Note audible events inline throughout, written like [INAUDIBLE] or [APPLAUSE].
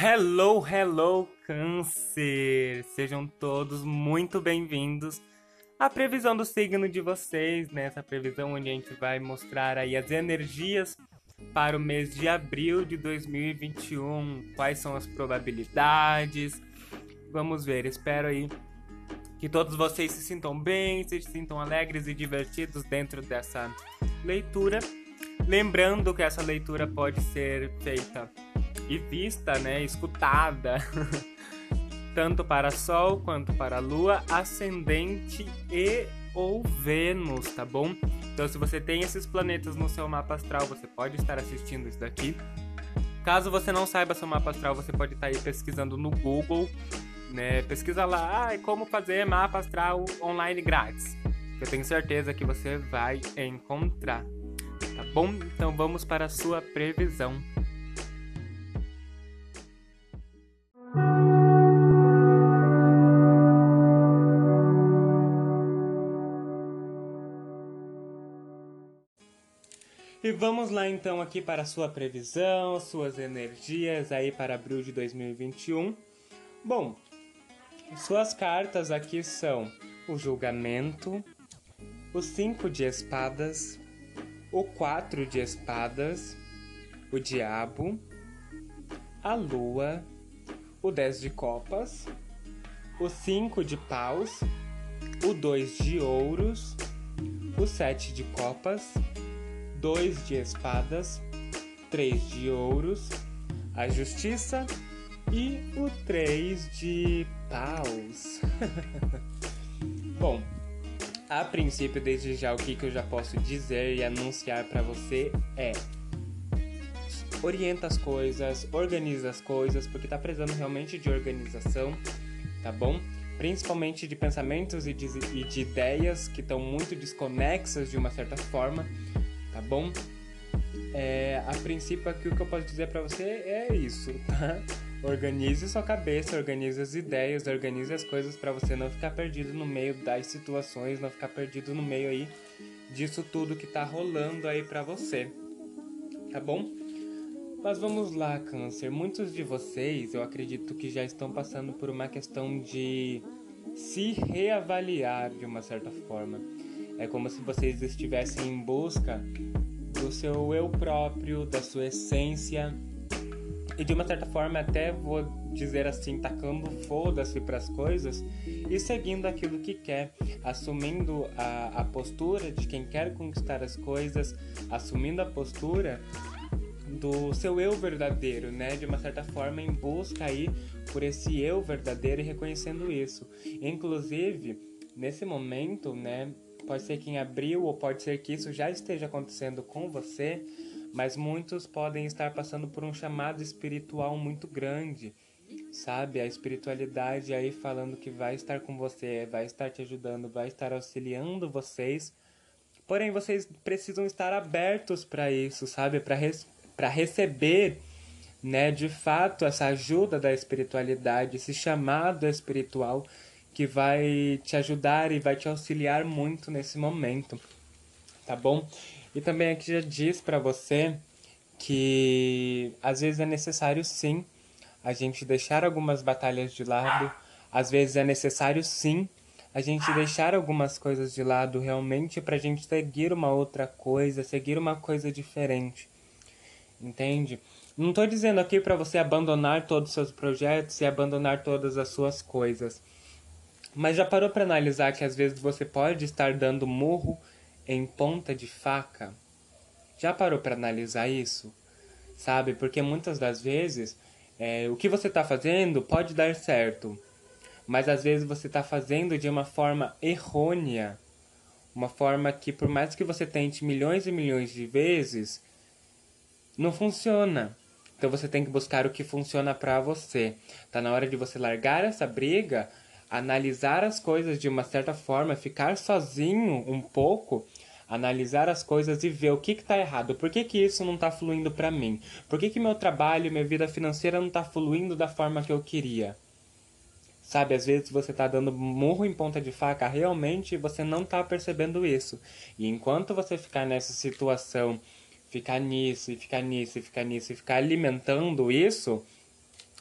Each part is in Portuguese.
Hello, hello, Câncer! Sejam todos muito bem-vindos à previsão do signo de vocês, nessa né? previsão onde a gente vai mostrar aí as energias para o mês de abril de 2021, quais são as probabilidades. Vamos ver, espero aí que todos vocês se sintam bem, se sintam alegres e divertidos dentro dessa leitura. Lembrando que essa leitura pode ser feita e vista, né, escutada, [LAUGHS] tanto para Sol quanto para Lua, ascendente e ou Vênus, tá bom? Então, se você tem esses planetas no seu mapa astral, você pode estar assistindo isso daqui. Caso você não saiba seu mapa astral, você pode estar aí pesquisando no Google, né? Pesquisa lá, ah, como fazer mapa astral online grátis. Eu tenho certeza que você vai encontrar. Tá bom? Então vamos para a sua previsão. E vamos lá então aqui para a sua previsão, suas energias aí para abril de 2021. Bom, suas cartas aqui são o julgamento, o cinco de espadas, o quatro de espadas, o diabo, a lua, o dez de copas, o cinco de paus, o dois de ouros, o sete de copas, dois de espadas, três de ouros, a justiça e o três de paus. [LAUGHS] Bom, a princípio, desde já, o que, que eu já posso dizer e anunciar para você é orienta as coisas, organiza as coisas, porque tá precisando realmente de organização, tá bom? Principalmente de pensamentos e de, e de ideias que estão muito desconexas de uma certa forma tá bom? É, a princípio aqui o que eu posso dizer para você é isso, tá? Organize sua cabeça, organize as ideias, organize as coisas para você não ficar perdido no meio das situações, não ficar perdido no meio aí disso tudo que tá rolando aí para você. Tá bom? Mas vamos lá, câncer. Muitos de vocês, eu acredito que já estão passando por uma questão de se reavaliar de uma certa forma é como se vocês estivessem em busca do seu eu próprio, da sua essência. E de uma certa forma, até vou dizer assim, tacando foda-se para as coisas e seguindo aquilo que quer, assumindo a, a postura de quem quer conquistar as coisas, assumindo a postura do seu eu verdadeiro, né? De uma certa forma, em busca aí por esse eu verdadeiro e reconhecendo isso. Inclusive, nesse momento, né? Pode ser que em abril ou pode ser que isso já esteja acontecendo com você, mas muitos podem estar passando por um chamado espiritual muito grande, sabe? A espiritualidade aí falando que vai estar com você, vai estar te ajudando, vai estar auxiliando vocês. Porém, vocês precisam estar abertos para isso, sabe? Para res receber, né, de fato, essa ajuda da espiritualidade, esse chamado espiritual que vai te ajudar e vai te auxiliar muito nesse momento, tá bom? E também aqui já diz para você que às vezes é necessário sim a gente deixar algumas batalhas de lado, às vezes é necessário sim a gente deixar algumas coisas de lado realmente para a gente seguir uma outra coisa, seguir uma coisa diferente. Entende? Não estou dizendo aqui para você abandonar todos os seus projetos e abandonar todas as suas coisas. Mas já parou para analisar que às vezes você pode estar dando murro em ponta de faca? Já parou para analisar isso? Sabe? Porque muitas das vezes é, o que você está fazendo pode dar certo, mas às vezes você está fazendo de uma forma errônea. Uma forma que, por mais que você tente milhões e milhões de vezes, não funciona. Então você tem que buscar o que funciona para você. Tá na hora de você largar essa briga analisar as coisas de uma certa forma, ficar sozinho um pouco, analisar as coisas e ver o que está errado, por que, que isso não está fluindo para mim, por que, que meu trabalho, minha vida financeira não está fluindo da forma que eu queria. Sabe, às vezes você está dando murro em ponta de faca realmente você não está percebendo isso. E enquanto você ficar nessa situação, ficar nisso, e ficar nisso, e ficar nisso, e ficar alimentando isso,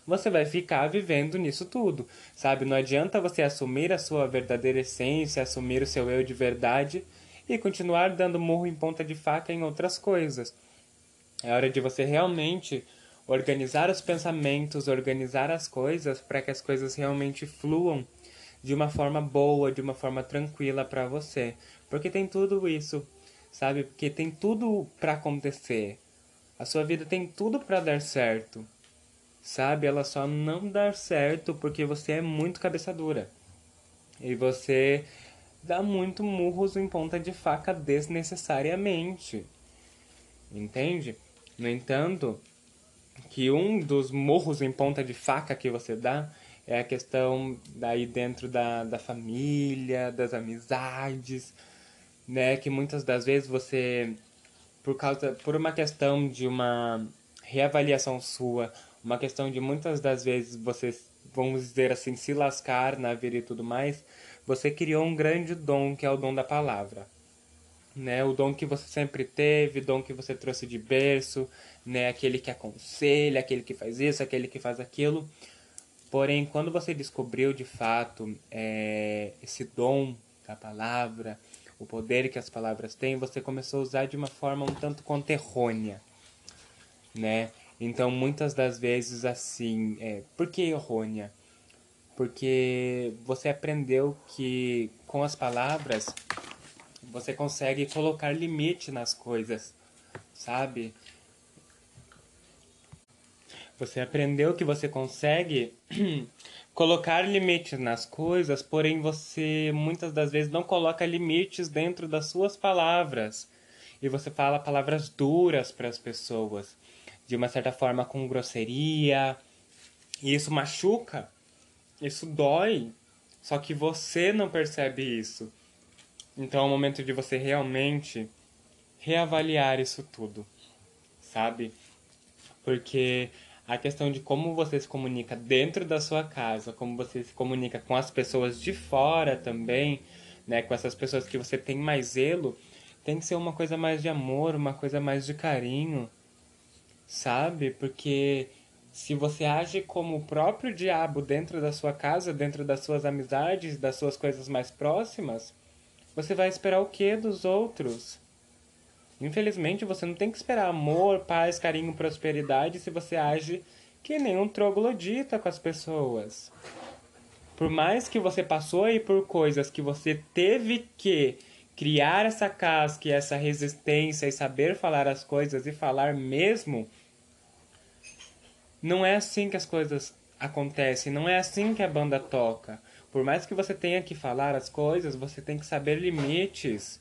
você vai ficar vivendo nisso tudo, sabe? Não adianta você assumir a sua verdadeira essência, assumir o seu eu de verdade e continuar dando murro em ponta de faca em outras coisas. É hora de você realmente organizar os pensamentos, organizar as coisas para que as coisas realmente fluam de uma forma boa, de uma forma tranquila para você. Porque tem tudo isso, sabe? Porque tem tudo para acontecer. A sua vida tem tudo para dar certo. Sabe? Ela só não dá certo porque você é muito cabeça dura. E você dá muito murros em ponta de faca desnecessariamente. Entende? No entanto, que um dos morros em ponta de faca que você dá é a questão daí dentro da, da família, das amizades, né? Que muitas das vezes você, por causa, por uma questão de uma reavaliação sua, uma questão de muitas das vezes você, vamos dizer assim, se lascar na vida e tudo mais, você criou um grande dom que é o dom da palavra né? O dom que você sempre teve, o dom que você trouxe de berço, né? Aquele que aconselha, aquele que faz isso, aquele que faz aquilo. Porém, quando você descobriu de fato é, esse dom da palavra, o poder que as palavras têm, você começou a usar de uma forma um tanto quanto errônea, né? Então, muitas das vezes, assim, é, por que errônea? Porque você aprendeu que com as palavras você consegue colocar limite nas coisas, sabe? Você aprendeu que você consegue [CLEARS THROAT] colocar limites nas coisas, porém você muitas das vezes não coloca limites dentro das suas palavras. E você fala palavras duras para as pessoas, de uma certa forma com grosseria. E isso machuca, isso dói. Só que você não percebe isso. Então é o momento de você realmente reavaliar isso tudo, sabe? Porque a questão de como você se comunica dentro da sua casa, como você se comunica com as pessoas de fora também, né, com essas pessoas que você tem mais zelo, tem que ser uma coisa mais de amor, uma coisa mais de carinho, sabe? Porque se você age como o próprio diabo dentro da sua casa, dentro das suas amizades, das suas coisas mais próximas, você vai esperar o que dos outros? Infelizmente, você não tem que esperar amor, paz, carinho, prosperidade se você age que nem um troglodita com as pessoas. Por mais que você passou aí por coisas que você teve que criar essa casca e essa resistência e saber falar as coisas e falar mesmo, não é assim que as coisas acontecem, não é assim que a banda toca. Por mais que você tenha que falar as coisas, você tem que saber limites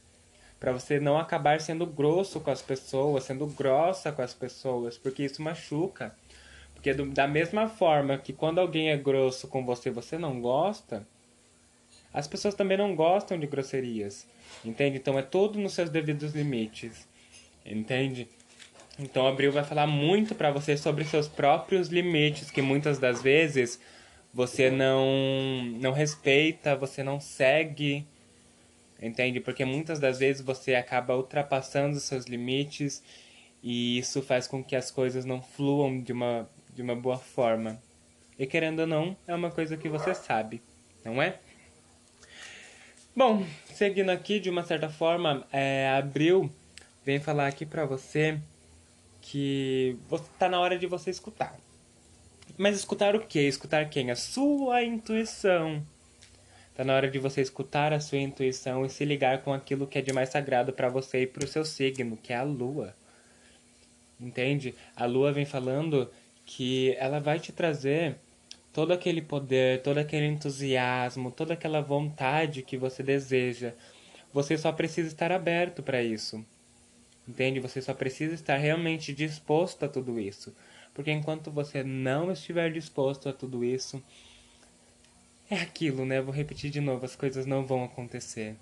para você não acabar sendo grosso com as pessoas, sendo grossa com as pessoas, porque isso machuca. Porque do, da mesma forma que quando alguém é grosso com você, você não gosta, as pessoas também não gostam de grosserias. Entende? Então é tudo nos seus devidos limites. Entende? Então Abril vai falar muito para você sobre seus próprios limites, que muitas das vezes você não não respeita, você não segue, entende? Porque muitas das vezes você acaba ultrapassando os seus limites e isso faz com que as coisas não fluam de uma de uma boa forma. E querendo ou não, é uma coisa que você sabe, não é? Bom, seguindo aqui de uma certa forma, é, Abril vem falar aqui para você que está na hora de você escutar. Mas escutar o quê? Escutar quem? A sua intuição. Tá na hora de você escutar a sua intuição e se ligar com aquilo que é de mais sagrado para você e para o seu signo, que é a lua. Entende? A lua vem falando que ela vai te trazer todo aquele poder, todo aquele entusiasmo, toda aquela vontade que você deseja. Você só precisa estar aberto para isso. Entende? Você só precisa estar realmente disposto a tudo isso. Porque enquanto você não estiver disposto a tudo isso, é aquilo, né? Vou repetir de novo, as coisas não vão acontecer.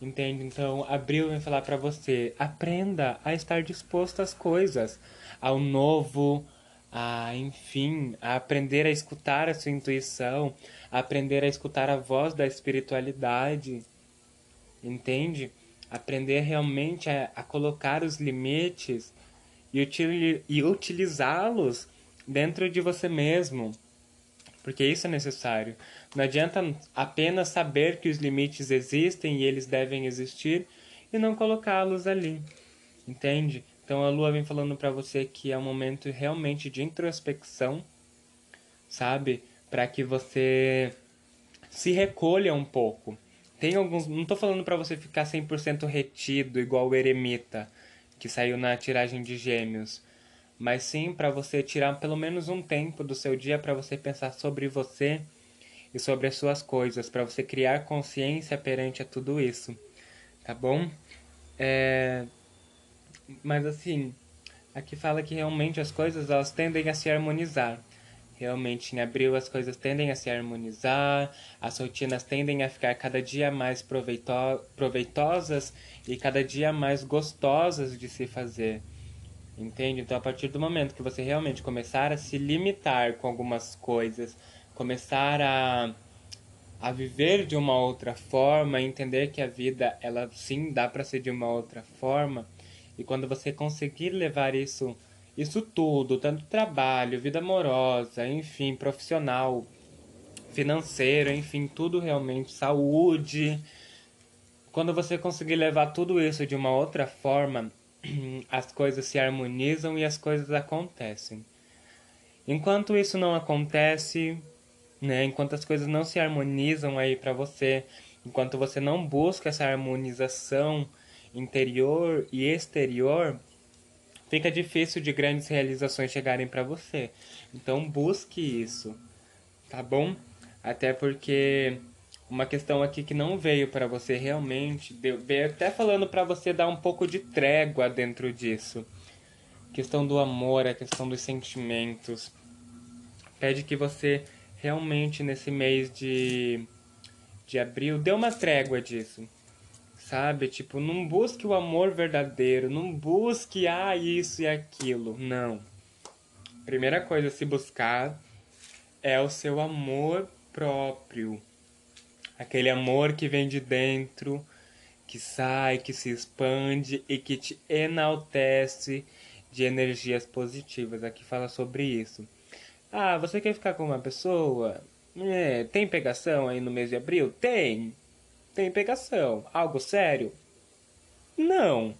Entende? Então, Abril vai falar para você: aprenda a estar disposto às coisas, ao novo, a, enfim, a aprender a escutar a sua intuição, a aprender a escutar a voz da espiritualidade. Entende? Aprender realmente a, a colocar os limites e, util, e utilizá-los dentro de você mesmo, porque isso é necessário. Não adianta apenas saber que os limites existem e eles devem existir e não colocá-los ali, entende? Então a lua vem falando para você que é um momento realmente de introspecção, sabe? Para que você se recolha um pouco. Tem alguns, não tô falando para você ficar 100% retido igual o eremita que saiu na tiragem de Gêmeos, mas sim para você tirar pelo menos um tempo do seu dia para você pensar sobre você e sobre as suas coisas, para você criar consciência perante a tudo isso, tá bom? É, mas assim, aqui fala que realmente as coisas elas tendem a se harmonizar. Realmente em abril as coisas tendem a se harmonizar, as rotinas tendem a ficar cada dia mais proveito proveitosas e cada dia mais gostosas de se fazer. Entende? Então, a partir do momento que você realmente começar a se limitar com algumas coisas, começar a, a viver de uma outra forma, entender que a vida, ela sim dá para ser de uma outra forma, e quando você conseguir levar isso, isso tudo, tanto trabalho, vida amorosa, enfim, profissional, financeiro, enfim, tudo realmente, saúde. Quando você conseguir levar tudo isso de uma outra forma, [CLEARS THROAT] as coisas se harmonizam e as coisas acontecem. Enquanto isso não acontece, né, enquanto as coisas não se harmonizam aí para você, enquanto você não busca essa harmonização interior e exterior, fica difícil de grandes realizações chegarem para você. Então busque isso, tá bom? Até porque uma questão aqui que não veio para você realmente, veio até falando para você dar um pouco de trégua dentro disso. questão do amor, a questão dos sentimentos. Pede que você realmente nesse mês de de abril dê uma trégua disso sabe? Tipo, não busque o amor verdadeiro, não busque ah, isso e aquilo. Não. Primeira coisa a se buscar é o seu amor próprio. Aquele amor que vem de dentro, que sai, que se expande e que te enaltece de energias positivas. Aqui fala sobre isso. Ah, você quer ficar com uma pessoa? É, tem pegação aí no mês de abril? Tem tem pegação. Algo sério? Não.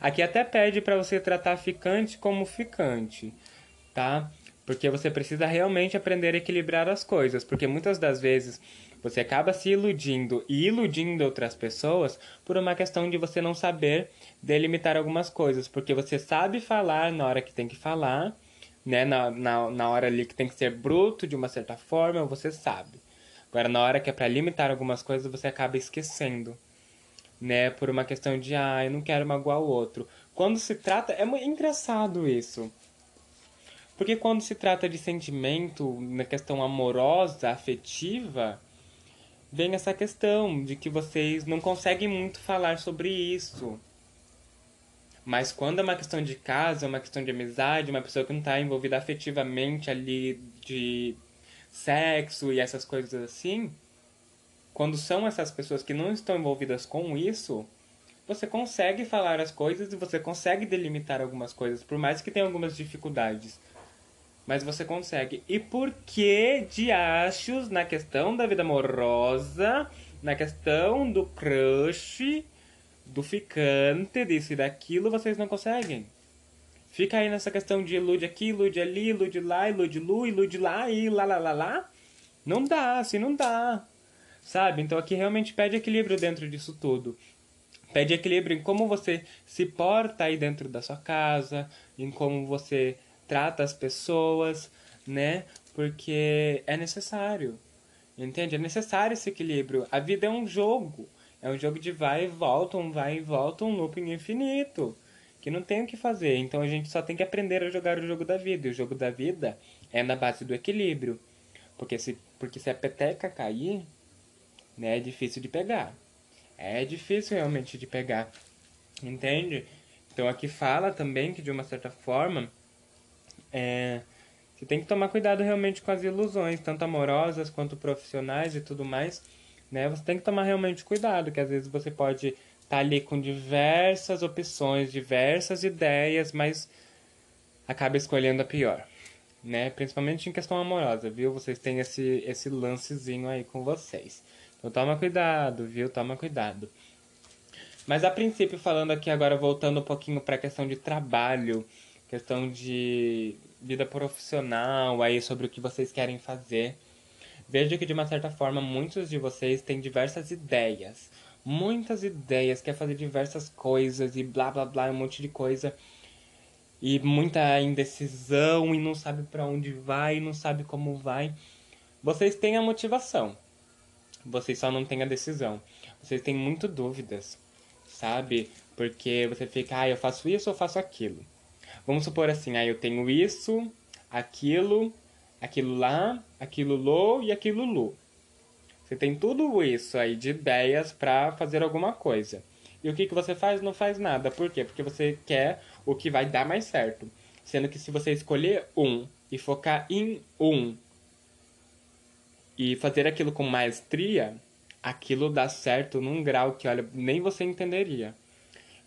Aqui até pede para você tratar ficante como ficante, tá? Porque você precisa realmente aprender a equilibrar as coisas, porque muitas das vezes você acaba se iludindo e iludindo outras pessoas por uma questão de você não saber delimitar algumas coisas, porque você sabe falar na hora que tem que falar, né? Na, na, na hora ali que tem que ser bruto de uma certa forma, você sabe. Agora, na hora que é para limitar algumas coisas, você acaba esquecendo, né? Por uma questão de, ah, eu não quero magoar o outro. Quando se trata. É engraçado isso. Porque quando se trata de sentimento, na questão amorosa, afetiva, vem essa questão de que vocês não conseguem muito falar sobre isso. Mas quando é uma questão de casa, é uma questão de amizade, uma pessoa que não está envolvida afetivamente ali de sexo e essas coisas assim, quando são essas pessoas que não estão envolvidas com isso, você consegue falar as coisas e você consegue delimitar algumas coisas, por mais que tenha algumas dificuldades. Mas você consegue. E por que de achos na questão da vida amorosa, na questão do crush, do ficante, disso e daquilo, vocês não conseguem? Fica aí nessa questão de ilude aqui, ilude ali, ilude lá, ilude lu, ilude lá e lá, lá, lá, lá. Não dá, assim não dá. Sabe? Então aqui realmente pede equilíbrio dentro disso tudo. Pede equilíbrio em como você se porta aí dentro da sua casa, em como você trata as pessoas, né? Porque é necessário. Entende? É necessário esse equilíbrio. A vida é um jogo. É um jogo de vai e volta, um vai e volta, um looping infinito que não tem o que fazer. Então a gente só tem que aprender a jogar o jogo da vida. E o jogo da vida é na base do equilíbrio. Porque se, porque se a peteca cair, né, é difícil de pegar. É difícil realmente de pegar. Entende? Então aqui fala também que de uma certa forma é, você tem que tomar cuidado realmente com as ilusões, tanto amorosas quanto profissionais e tudo mais. Né? Você tem que tomar realmente cuidado, que às vezes você pode tá ali com diversas opções, diversas ideias, mas acaba escolhendo a pior. né? Principalmente em questão amorosa, viu? Vocês têm esse, esse lancezinho aí com vocês. Então toma cuidado, viu? Toma cuidado. Mas a princípio, falando aqui agora, voltando um pouquinho para a questão de trabalho, questão de vida profissional, aí sobre o que vocês querem fazer. Vejo que de uma certa forma muitos de vocês têm diversas ideias. Muitas ideias, quer fazer diversas coisas e blá blá blá, um monte de coisa. E muita indecisão e não sabe para onde vai, não sabe como vai. Vocês têm a motivação. Vocês só não têm a decisão. Vocês têm muito dúvidas, sabe? Porque você fica, ah, eu faço isso ou faço aquilo. Vamos supor assim, ah, eu tenho isso, aquilo, aquilo lá, aquilo lo e aquilo lu. Você tem tudo isso aí de ideias para fazer alguma coisa. E o que, que você faz? Não faz nada. Por quê? Porque você quer o que vai dar mais certo. Sendo que se você escolher um e focar em um e fazer aquilo com maestria, aquilo dá certo num grau que, olha, nem você entenderia.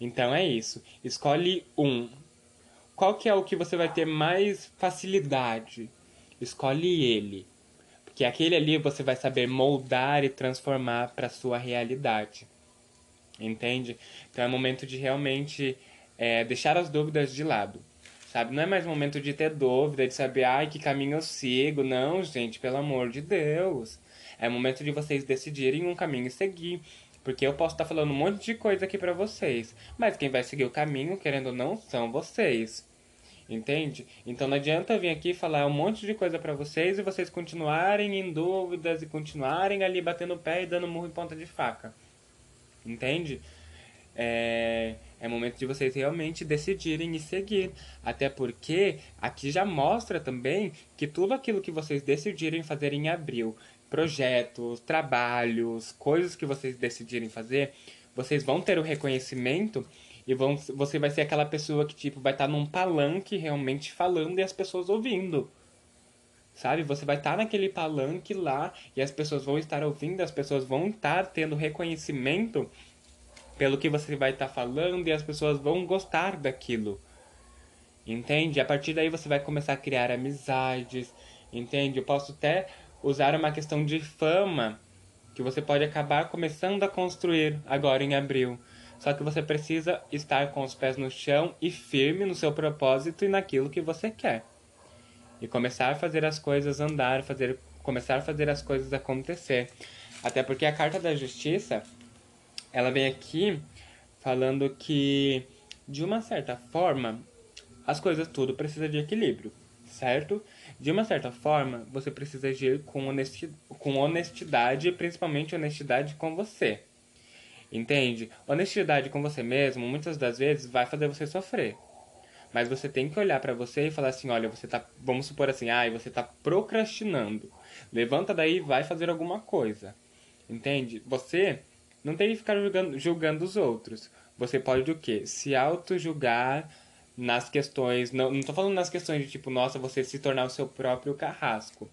Então é isso. Escolhe um. Qual que é o que você vai ter mais facilidade? Escolhe ele. Porque aquele ali você vai saber moldar e transformar para sua realidade. Entende? Então é momento de realmente é, deixar as dúvidas de lado. Sabe? Não é mais momento de ter dúvida, de saber, ai, que caminho eu sigo. Não, gente, pelo amor de Deus. É momento de vocês decidirem um caminho e seguir. Porque eu posso estar tá falando um monte de coisa aqui para vocês. Mas quem vai seguir o caminho, querendo ou não, são vocês. Entende? Então não adianta vir aqui falar um monte de coisa para vocês e vocês continuarem em dúvidas e continuarem ali batendo o pé e dando murro em ponta de faca. Entende? É, é momento de vocês realmente decidirem e seguir. Até porque aqui já mostra também que tudo aquilo que vocês decidirem fazer em abril, projetos, trabalhos, coisas que vocês decidirem fazer, vocês vão ter o reconhecimento e vão, você vai ser aquela pessoa que, tipo, vai estar tá num palanque realmente falando e as pessoas ouvindo. Sabe? Você vai estar tá naquele palanque lá e as pessoas vão estar ouvindo, as pessoas vão estar tendo reconhecimento pelo que você vai estar tá falando e as pessoas vão gostar daquilo. Entende? A partir daí você vai começar a criar amizades. Entende? Eu posso até usar uma questão de fama que você pode acabar começando a construir agora em abril. Só que você precisa estar com os pés no chão e firme no seu propósito e naquilo que você quer. E começar a fazer as coisas andar, fazer, começar a fazer as coisas acontecer. Até porque a carta da justiça, ela vem aqui falando que de uma certa forma as coisas tudo precisa de equilíbrio, certo? De uma certa forma, você precisa agir com honestidade, com honestidade, principalmente honestidade com você. Entende? Honestidade com você mesmo, muitas das vezes, vai fazer você sofrer. Mas você tem que olhar para você e falar assim, olha, você tá, vamos supor assim, ai, você tá procrastinando. Levanta daí e vai fazer alguma coisa. Entende? Você não tem que ficar julgando, julgando os outros. Você pode o quê? Se auto-julgar nas questões, não, não tô falando nas questões de tipo, nossa, você se tornar o seu próprio carrasco.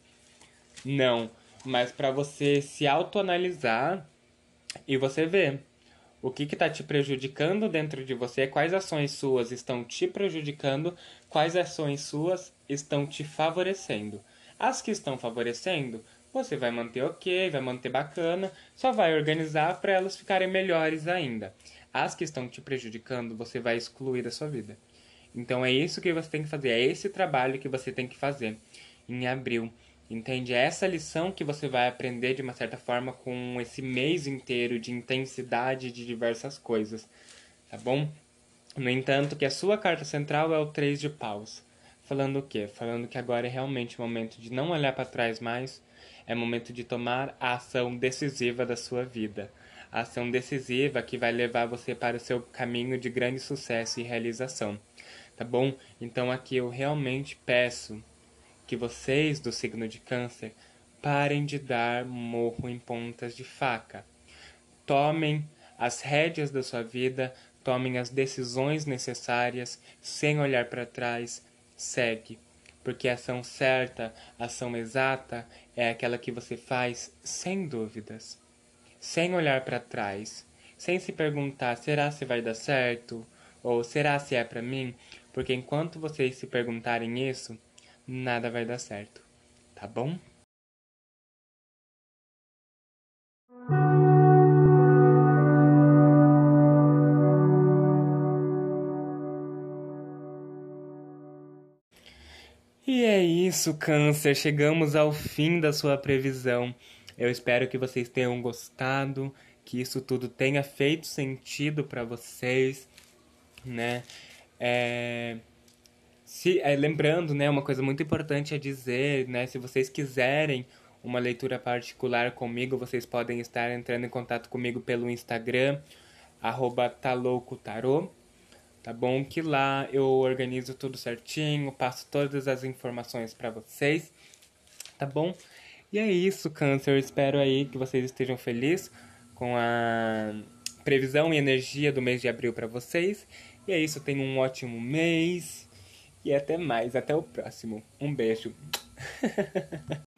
Não, mas para você se autoanalisar e você ver o que está te prejudicando dentro de você, quais ações suas estão te prejudicando, quais ações suas estão te favorecendo. As que estão favorecendo, você vai manter ok, vai manter bacana, só vai organizar para elas ficarem melhores ainda. As que estão te prejudicando, você vai excluir da sua vida. Então é isso que você tem que fazer, é esse trabalho que você tem que fazer em abril. Entende? É essa lição que você vai aprender de uma certa forma com esse mês inteiro de intensidade de diversas coisas, tá bom? No entanto, que a sua carta central é o 3 de paus. Falando o quê? Falando que agora é realmente o momento de não olhar para trás mais, é momento de tomar a ação decisiva da sua vida. A ação decisiva que vai levar você para o seu caminho de grande sucesso e realização. Tá bom? Então aqui eu realmente peço que vocês do signo de Câncer parem de dar morro em pontas de faca. Tomem as rédeas da sua vida, tomem as decisões necessárias, sem olhar para trás, segue. Porque a ação certa, a ação exata, é aquela que você faz sem dúvidas, sem olhar para trás, sem se perguntar: será se vai dar certo? Ou será se é para mim? Porque enquanto vocês se perguntarem isso, nada vai dar certo, tá bom? E é isso, Câncer. Chegamos ao fim da sua previsão. Eu espero que vocês tenham gostado, que isso tudo tenha feito sentido para vocês, né? É... Se, é, lembrando, né, uma coisa muito importante a dizer, né, se vocês quiserem uma leitura particular comigo, vocês podem estar entrando em contato comigo pelo Instagram, arroba taloucotarô tá bom? Que lá eu organizo tudo certinho, passo todas as informações para vocês, tá bom? E é isso, Câncer. Espero aí que vocês estejam felizes com a previsão e energia do mês de abril para vocês. E é isso, tenham um ótimo mês e até mais, até o próximo. Um beijo. [LAUGHS]